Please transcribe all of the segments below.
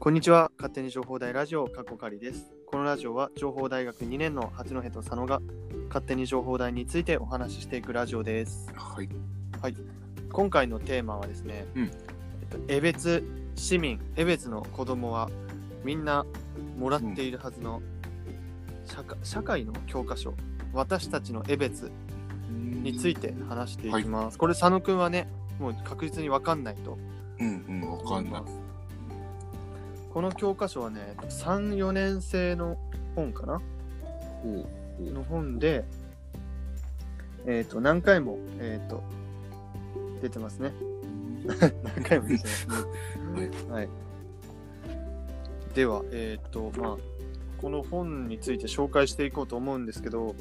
こんにちは。勝手に情報大ラジオ、かっこかりです。このラジオは情報大学2年の八戸と佐野が勝手に情報大についてお話ししていくラジオです。はい。今回のテーマはですね、うんえっと、江別市民、江別の子供はみんなもらっているはずの社会社会の教科書、私たちの江別について話していきます。これ佐野くんはね、もう確実にわかんないとうんうん、わかんない。この教科書はね、3、4年生の本かな？ほうほの本で、えっ、と、何回も、えっ、と、出てますね。何回も出てますね。はい。では、えっ、と、まあ、この本について紹介していこうと思うんですけど、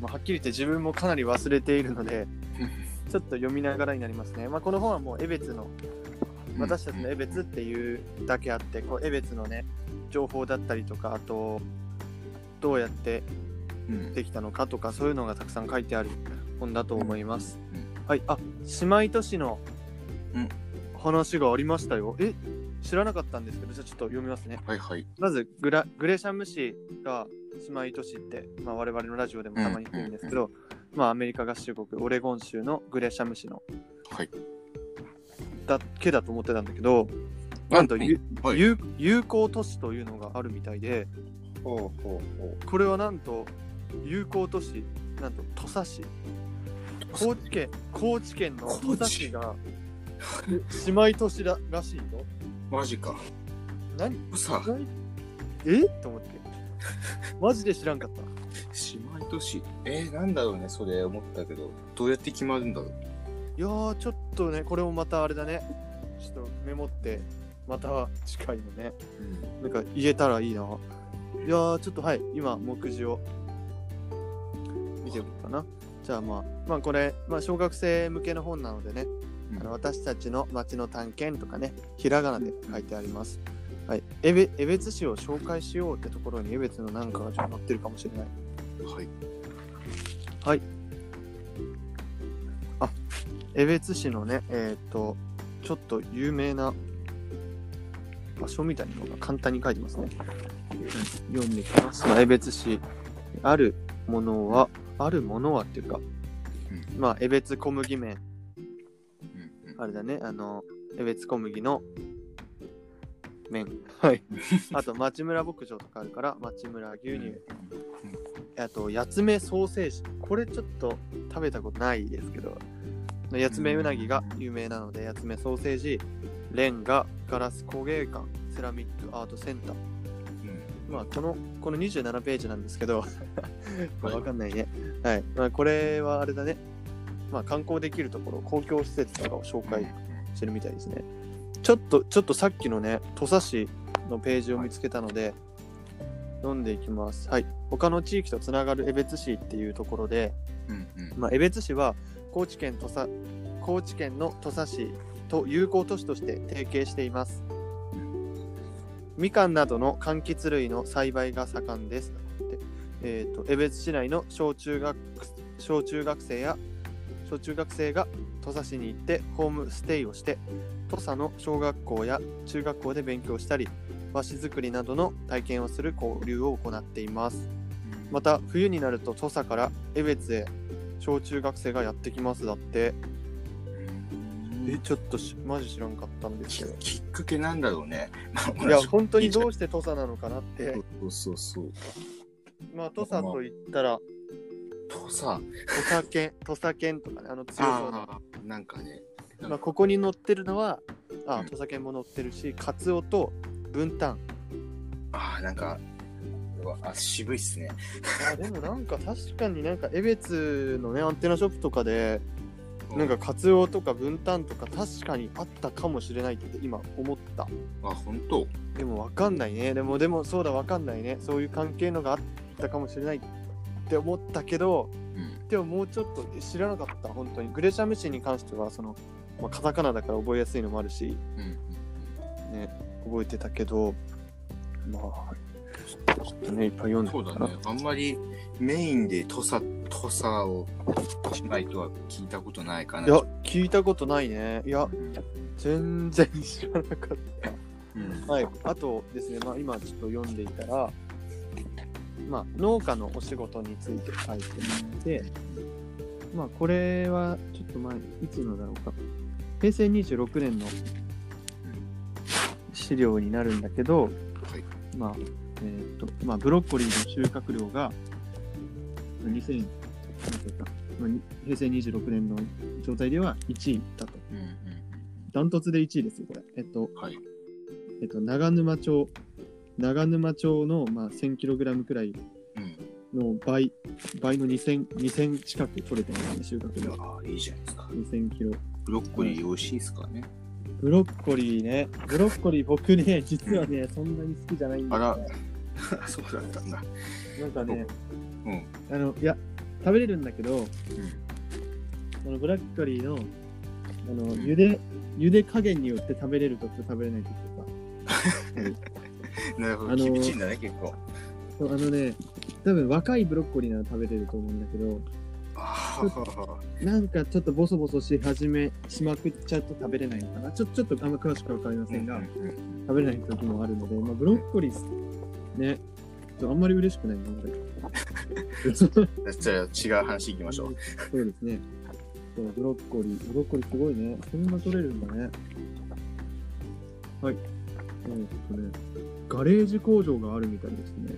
まあ、はっきり言って自分もかなり忘れているので、ちょっと読みながらになりますね。まあ、この本はもう江別の私たちの江別っていうだけあって、こう江別のね、情報だったりとか、あと、どうやってうんできたのかとか、そういうのがたくさん書いてある本だと思います。うんはい、あ、姉妹都市のうん話がありましたよ。え、知らなかったんですけど、じゃあちょっと読みますね。はいはい。まずグラ、グレシャム市が姉妹都市って、まあ、我々のラジオでもたまに言ってるんですけど、まあ、アメリカ合衆国、オレゴン州のグレシャム市のはい。だけだと思ってたんだけど、なんと、ゆはい。有有効都市というのがあるみたいで、ほうほうほこれはなんと有効都市、なんと土佐市。高知県、高知県の土佐市が姉妹都市ららしいよ。う。マジか。何？さ、え？と思って。マジで知らんかった。姉妹都市？えー、なんだろうね、それ思ったけど。どうやって決まるんだろう。いやー、ちょっとね、これもまたあれだね。ちょっとメモって、また近いのね。なんか言えたらいいな。いやー、ちょっとはい、今、目次を見ておこうかな。じゃあまあ、まあこれ、まあ小学生向けの本なのでね、うんあの私たちの町の探検とかね、ひらがなで書いてあります。はい、江別市を紹介しようってところに江別のなんかがちょっと載ってるかもしれない。はい。江別市のね、えっ、と、ちょっと有名な場所みたいなのが簡単に書いてますね。読んでいきます。まあ、江別市、あるものは、あるものはっていうか、うんまあ、江別小麦麺、うんうんあれだね、あの、江別小麦の麺。はい。あと、町村牧場とかあるから、町村牛乳。あと、八つ目ソーセージ。これちょっと食べたことないですけど、八つ目うなぎが有名なので、八つ目ソーセージ、レンガ、ガラス工芸館、セラミックアートセンター。うんまあ、この、この27ページなんですけど、はいわかんないね。はい。まあ、これはあれだね。まあ、観光できるところ、公共施設とかを紹介してるみたいですね。ちょっと、ちょっとさっきのね、土佐市のページを見つけたので、読んでいきます。はい。他の地域とつながる江別市っていうところで、うんうんまあ、江別市は高知県土佐高知県の土佐市と友好都市として提携しています。みかんなどの柑橘類の栽培が盛んです。えー、と江別市内の小中学小中学生や小中学生が土佐市に行ってホームステイをして土佐の小学校や中学校で勉強したり和紙作りなどの体験をする交流を行っています。また冬になると土佐から江別へ小中学生がやってきますだって。えちょっとしマジ知らんかったんですきけど。きっかけなんだろうね。いや本当にどうして土佐なのかなって。そうそうそう。まあ土佐と言ったらとさ、土佐犬土佐犬とかねあの強そうな。なんかね。まあ、ここに載ってるのはあうん。土佐犬も載ってるしカツオと分担ああ、なんか、うわあ渋いっすね。あでもなんか確かになんか江別のねアンテナショップとかでなんかカツオとか分担とか確かにあったかもしれないって今思ったあ、本当？でもわかんないね。でも、でも、そうだ、わかんないね。そういう関係のがあったかもしれないって思ったけど、うん。でももうちょっとえ知らなかった、本当に。グレシャム市に関しては、その、まあ、カタカナだから覚えやすいのもあるし、うんね、覚えてたけど、まあ、ちょっとね、いっぱい読んで。そうだね。あんまりメインで土佐、土佐をしないとは聞いたことないかな。いや、聞いたことないね。いやう、ん全然知らなかった。うん。はい、あとですね、まあ、今ちょっと読んでいたら、まあ、農家のお仕事について書いてあって、まあ、これはちょっと前、いつのだろうか、平成26年の資料になるんだけど、はい。まあ、えーっと、まあ、ブロッコリーの収穫量が、2000、なんていうか、まあ、に平成26年の状態では1位だと。うん。うん。ダントツで1位ですよ、これ。えっと、はい。えっと、長沼町、長沼町の、まあ、1000kg くらいうん。の倍、倍の2000、2000近く取れてますね、収穫量。ああ、いいじゃないですか。2000キロ。ブロッコリー美味しいですからね。ブロッコリーね。ブロッコリー僕ね、実はね、そんなに好きじゃないんだよ、ね。そうだったんだ。なんかね、うん。あの、いや、食べれるんだけど、あのブラッコリーの、あの、茹で、茹で加減によって食べれるときと食べれないときとか。なるほど。あのー厳しいんだね、結構。そうあのね、多分若いブロッコリーなら食べれると思うんだけど。なんかちょっとボソボソし始め、しまくっちゃうと食べれないのかな。ちょちょっとあんま詳しくはわかりませんが、食べれない時もあるので、まあ、ブロッコリーね、あんまり嬉しくないな、じゃあ違う話いきましょう。ですね。そうブロッコリー、ブロッコリーすごいね。そんな取れるんだね。はい。えーっとね、ガレージ工場があるみたいですね。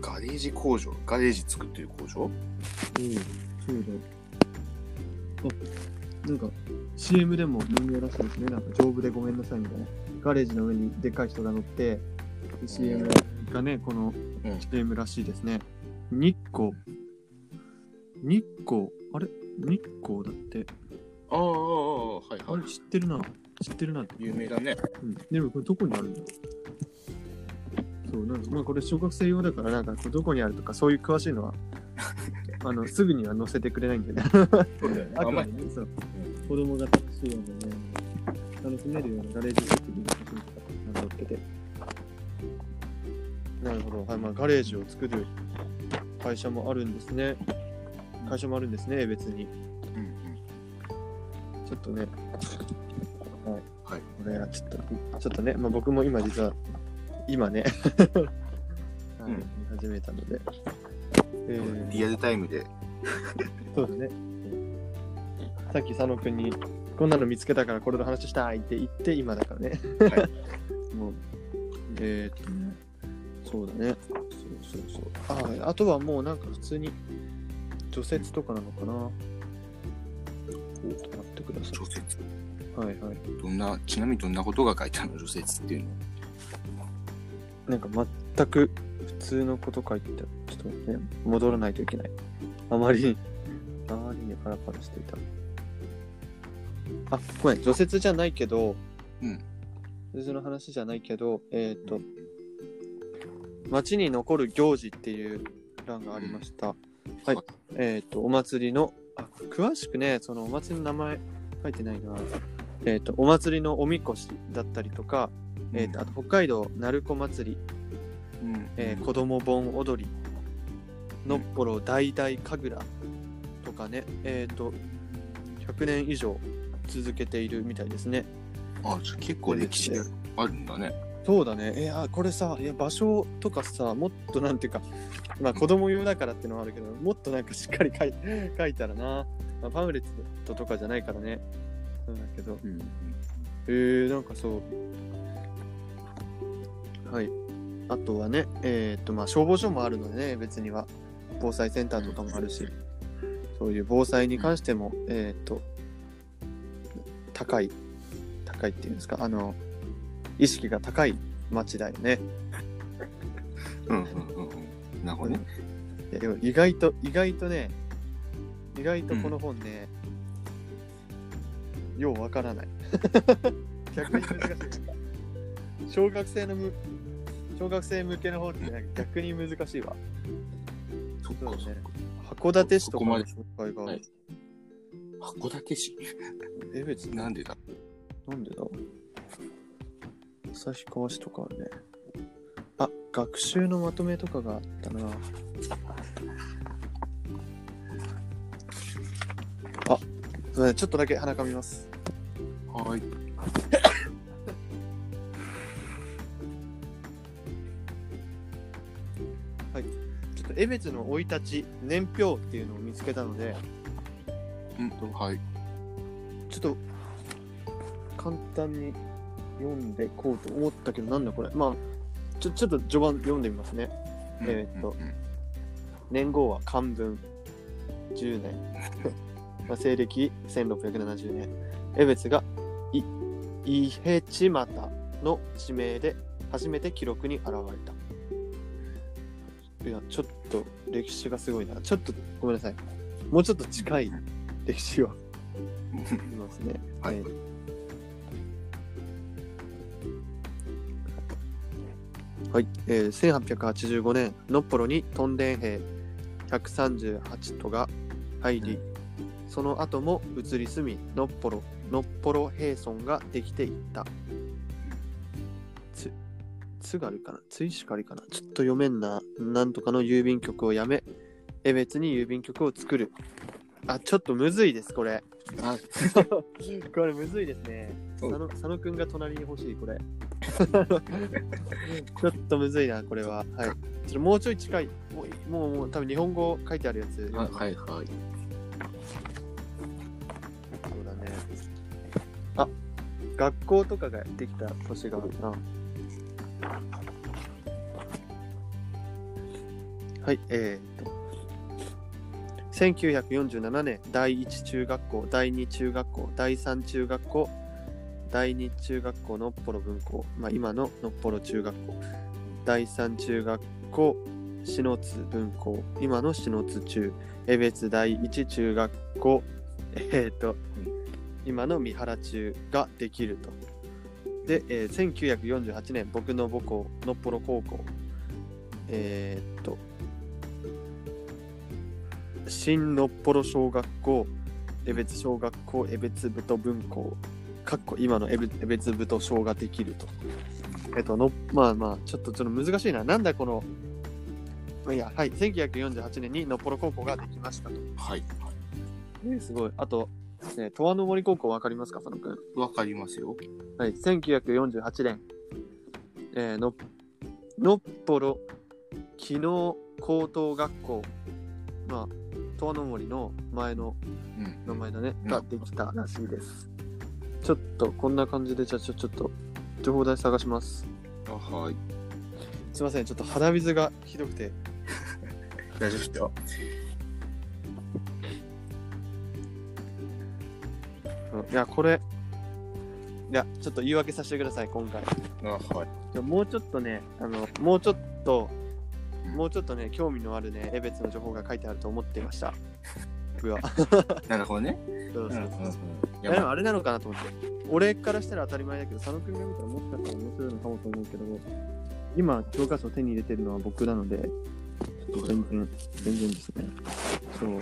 ガレージ工場？ガレージ作ってる工場？うん、そうだ。あ、なんか CM でも人形らしいですね。なんか丈夫でごめんなさいみたいな。ガレージの上にでっかい人が乗って、CM がね、このうん CM らしいですね。日光。日光。あれ？日光だって。ああ、ああ、はいあれはい。知ってるな。知ってるなって。有名だね。うん。でもこれどこにあるんだそう、なんかまあこれ小学生用だから、なんかどこにあるとかそういう詳しいのは、あの、すぐには載せてくれないんだよね。そうだよね。あんまでね、そう。子供が楽しいようなね、楽しめるようなガレージ作りの写真とか載ってて。なるほど。はい、まあガレージを作る会社もあるんですね。会社もあるんですね、別に。うんうん。ちょっとね、はい。はい。これはちょっと、ちょっとね、まあ僕も今実は、今ね、はいうん見始めたので。えーリアルタイムで。そうだね。さっき佐野くんに、こんなの見つけたからこれの話したいって言って、今だからね。は もう、えー、っとね、そうだね。そうそうそう。ああとはもうなんか普通に、除雪とかなのかな。ちょっと待ってくださ除雪？い。はいはい。どんな、ちなみにどんなことが書いてあるの？除雪っていうの。なんか全く普通のこと書いてた。ちょっと待ってね、戻らないといけない。あまりに、あまりにパラパラしていた。あ、ごめん、除雪じゃないけど、うん。除雪の話じゃないけど、えっ、と、町に残る行事っていう欄がありました。はい。えっ、と、お祭りの、あ、詳しくね、そのお祭りの名前書いてないな。えっ、と、お祭りのおみこしだったりとか、えっ、と、あと北海道鳴子祭り、うん。えー子供盆踊り、のっぽろ大々神楽とかね、えっ、と、100年以上続けているみたいですね。あ、じゃあ結構歴史あるんだね。そうだね。えー、あこれさ、いや場所とかさ、もっとなんていうか、まあ子供用だからってのはあるけど、もっとなんかしっかり書い 書いたらな、まあ、パンフレットとかじゃないからね。なんだけど、うん。えー、なんかそう。はい。あとはね、えっ、と、まあ消防署もあるのでね、別には。防災センターとかもあるし、そういう防災に関しても、えっ、と、高い、高いっていうんですか、あの、意識が高い町だよね。うんうんうんうん。なるほどね。いやでも意外と、意外とね、意外とこの本ね、ようわからない。逆に難しい。小学生のむ、小学生向けの本って逆に難しいわ。そうだねか。函館市とかの紹介が函館市？え、別に、なんでだ？なんでだ？旭川市とかあるね。あ、学習のまとめとかがあったな。あ、すん、ちょっとだけ鼻かみます。はい。はい。ちょっと、エベツの生い立ち、年表っていうのを見つけたので、うんと、はい。ちょっと、簡単に読んでいこうと思ったけど、なんだこれ。まあ、ちょちょっと序盤読んでみますね。えーっとうんうん年号は漢文10年。まあ西暦1670年。江別がい伊平地又の地名で初めて記録に現れた。いや、ちょっと歴史がすごいな。ちょっとごめんなさい。もうちょっと近い歴史を 言いますね。はいえーはい、えー、1885年、ノッポロにトンデン兵138都が入り、その後も移り住み、ノッポロ、ノッポロ兵村ができていった。つ、津軽かな？津石狩かな？ちょっと読めんな。なんとかの郵便局をやめ、江別に郵便局を作る。あ、ちょっとむずいです、これ。あ、これむずいですね。佐野佐野くんが隣に欲しい、これ。ちょっとむずいな、これは。はい。ちょっともうちょい近い。もう、もう、もう多分日本語書いてあるやつ。はいはいはい。そうだね。あ、学校とかができた年があるな。はい、えー、っと。1947年、第1中学校、第2中学校、第3中学校、第2中学校のっぽろ分校、まあ、今ののっぽろ中学校、第3中学校、篠津分校、今の篠津中、江別第1中学校、えっ、と、今の三原中ができると。で、えー1948年、僕の母校、のっぽろ高校、えーっと、新のっぽろ小学校、江別小学校、江別部と分校、かっこ今の江別江別部と小ができると。えっと、のまあまあ、ちょっとちょっと難しいな。なんだこの、まあいいや、はい、1948年にのっぽろ高校ができましたと。はい。えーすごい。あと、ね、十和の森高校わかりますか、佐野くん？わかりますよ。はい、1948年、えーののっぽろ機能高等学校、まあ、十和の森の前のうん。名前だね、うんができたらしいです。ちょっと、こんな感じで、じゃあちょ、ちょっと、情報台探します。あはい。すいません、ちょっと鼻水がひどくて。大丈夫ですよ。うんいや、これ、いや、ちょっと言い訳させてください、今回。あはい。でももうちょっとね、あの、もうちょっと、うんもうちょっとね、興味のあるね、江別の情報が書いてあると思っていました。僕は。なるほどね。そうそうでもあれなのかなと思って。俺からしたら当たり前だけど、佐野くんが見たらもしかしたら面白いのかもと思うけど、今、教科書を手に入れてるのは僕なので、全然、全然ですね。そう。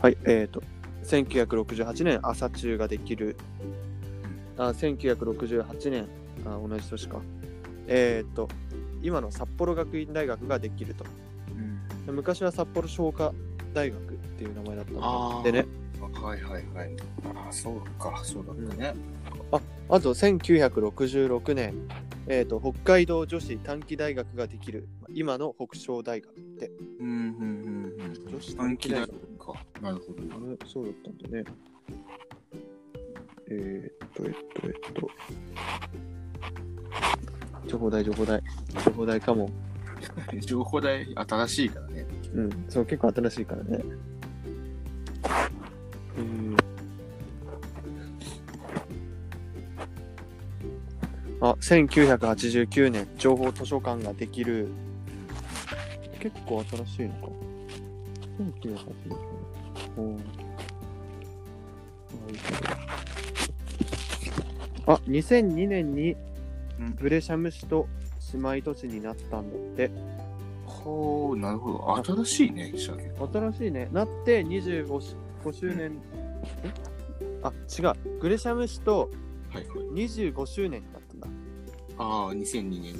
はい、えっ、ー、と、1968年、朝中ができる。あ、1968年、あ、同じ年か。えっ、ー、と、今の札幌学院大学ができると。うんで昔は札幌商科大学っていう名前だったのでね。はいはいはい。ああ、そうか、そうだったね。あと1966年、えー、と北海道女子短期大学ができる今の北昇大学ってうん、うん、うん、うん。女子短期大学学か。なるほど。あれそうだったんだねえー、っとえっとえっと情報台情報台情報台かも 情報代新しいからね。うんそう結構新しいからねえーあ1989年情報図書館ができる。結構新しいのか。1989年。おー。あ2002年にうん。グレシャム市と姉妹都市になったんだって。ほう、なるほど。新しいね。新しいね。なって25し5周年、え？あ、違う。グレシャム市とはいはい。25周年になったんだ。ああ、2002年。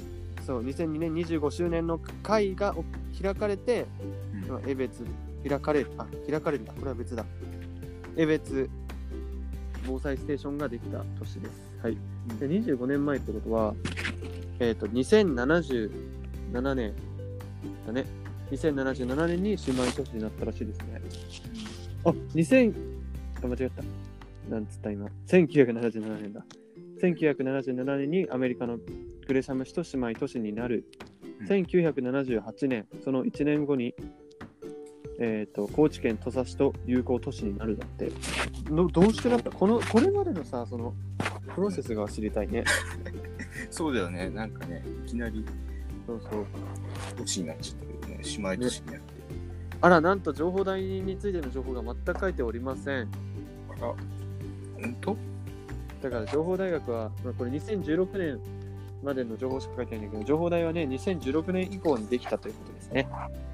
そう、2002年25周年の会がお開かれて、うん今江別、開かれる、あ、開かれるんだ。これは別だ。江別防災ステーションができた年です。はい。で、25年前ってことは、えっ、と、2077年だね。2077年に姉妹都市になったらしいですね。あ、2000、あ、間違った。なんつった今。1977年だ。1977年にアメリカのグレシャム市と姉妹都市になる。うん1978年、その1年後に、えー、と高知県土佐市と友好都市になるだって。のどうしてなった？このこれまでのさ、そのプロセスが知りたいね。そうだよね。なんかね、いきなりそうそう。都市になっちゃったけどね、姉妹都市になって。あら、なんと情報台についての情報が全く書いておりません。あら、ほんとだから情報大学は、まあ、これ2016年までの情報しか書いてないんだけど、情報大はね、2016年以降にできたということですね。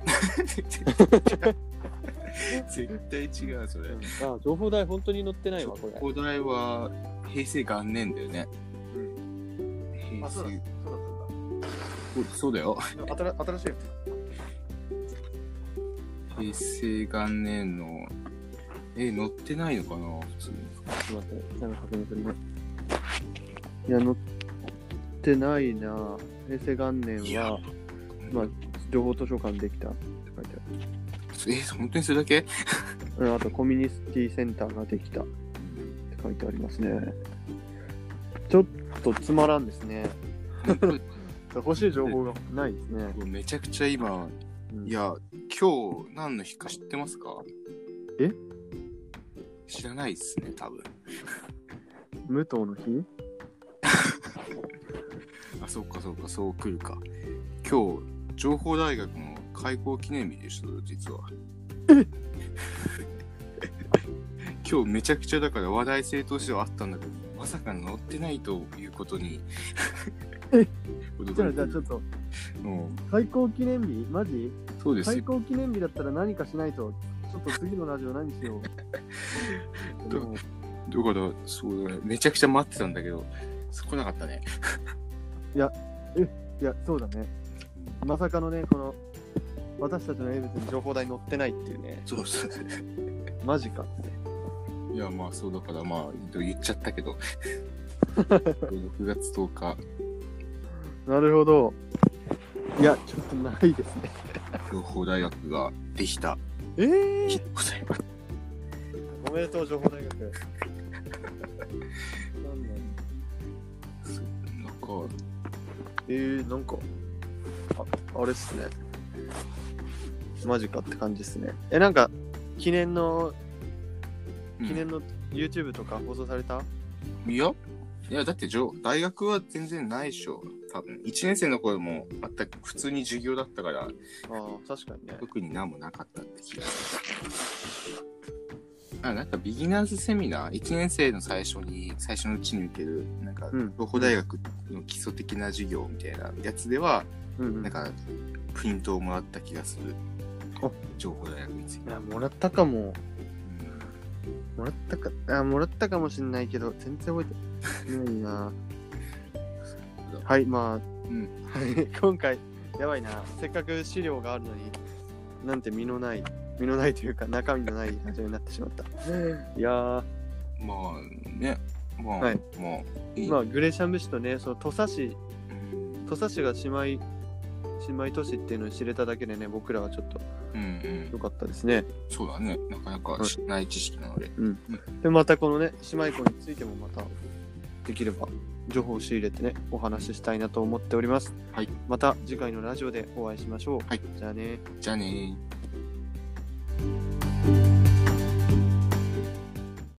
絶対違う、それ。あ情報大本当に載ってないわ、これ。お題は平成元年だよね。平あ、そうだ成。そうおそうだよ。だそうだ。新しい。平成元年の。え、載ってないのかな普通に。ちょっと待って、なんか確認するね。いや、載ってないな。平成元年は、まあ、情報図書館できたって書いてあえ、本当にそれだけ？る。うん、あと、コミュニティセンターができたって書いてありますね。ちょっとつまらんですね。欲しい情報がないですね。めちゃくちゃ今、うんいや、今日何の日か知ってますか？え？知らないっすね、多分。武藤の日？あ、そうかそうか、そう来るか。今日、情報大学の開校記念日でした、実は。今日めちゃくちゃだから話題性としてはあったんだけど、まさか載ってないということに。え？じゃあ、じゃあちょっと、うん。開校記念日？マジ？開そうですよ。校記念日だったら何かしないと、ちょっと次のラジオ何しよう。だから、そうだね。めちゃくちゃ待ってたんだけど、来なかったね。いや、そうだね。まさかのね、この、私たちの名物に情報台載ってないっていうね、そうそう。マジかって。いや、まあそうだから、まあ言っちゃったけど。6月10日、なるほど。いや、ちょっとないですね。情報大学ができたええ日でございます。おめでとう、情報大学。なんか、えー、なんか、ああれっすね。マジかって感じっすね。え、なんか、記念の、記念の YouTube とか放送された、いや、いや、だってじょ大学は全然ないでしょ。多分、1年生の頃もあった、普通に授業だったから、ああ、確かにね。特に何もなかったって気がする。あ、なんかビギナーズセミナー、1年生の最初に、最初のうちに受ける、なんかうん、情報大学の基礎的な授業みたいなやつでは、うん、うん。なんか、プリントをもらった気がするあ。情報大学について。いや、もらったかも。うんもらったか、あ、もらったかもしんないけど、全然覚えてないな。はい、まあ、うんはい、今回、やばいな。せっかく資料があるのに、なんて身のない、身のないというか、中身のないラジオになってしまった。いやー、まあね、まあ、はいまあ、いい。まあ、グレシャム市とね、その土佐市、うん土佐市が姉妹、姉妹都市っていうのを知れただけでね僕らはちょっとうん良かったですね、そうだね。なかなか知ない知識なので、うん。でまたこのね姉妹校についてもまたできれば情報を仕入れてねお話ししたいなと思っております。はい。また次回のラジオでお会いしましょう、はい、じゃあねじゃあね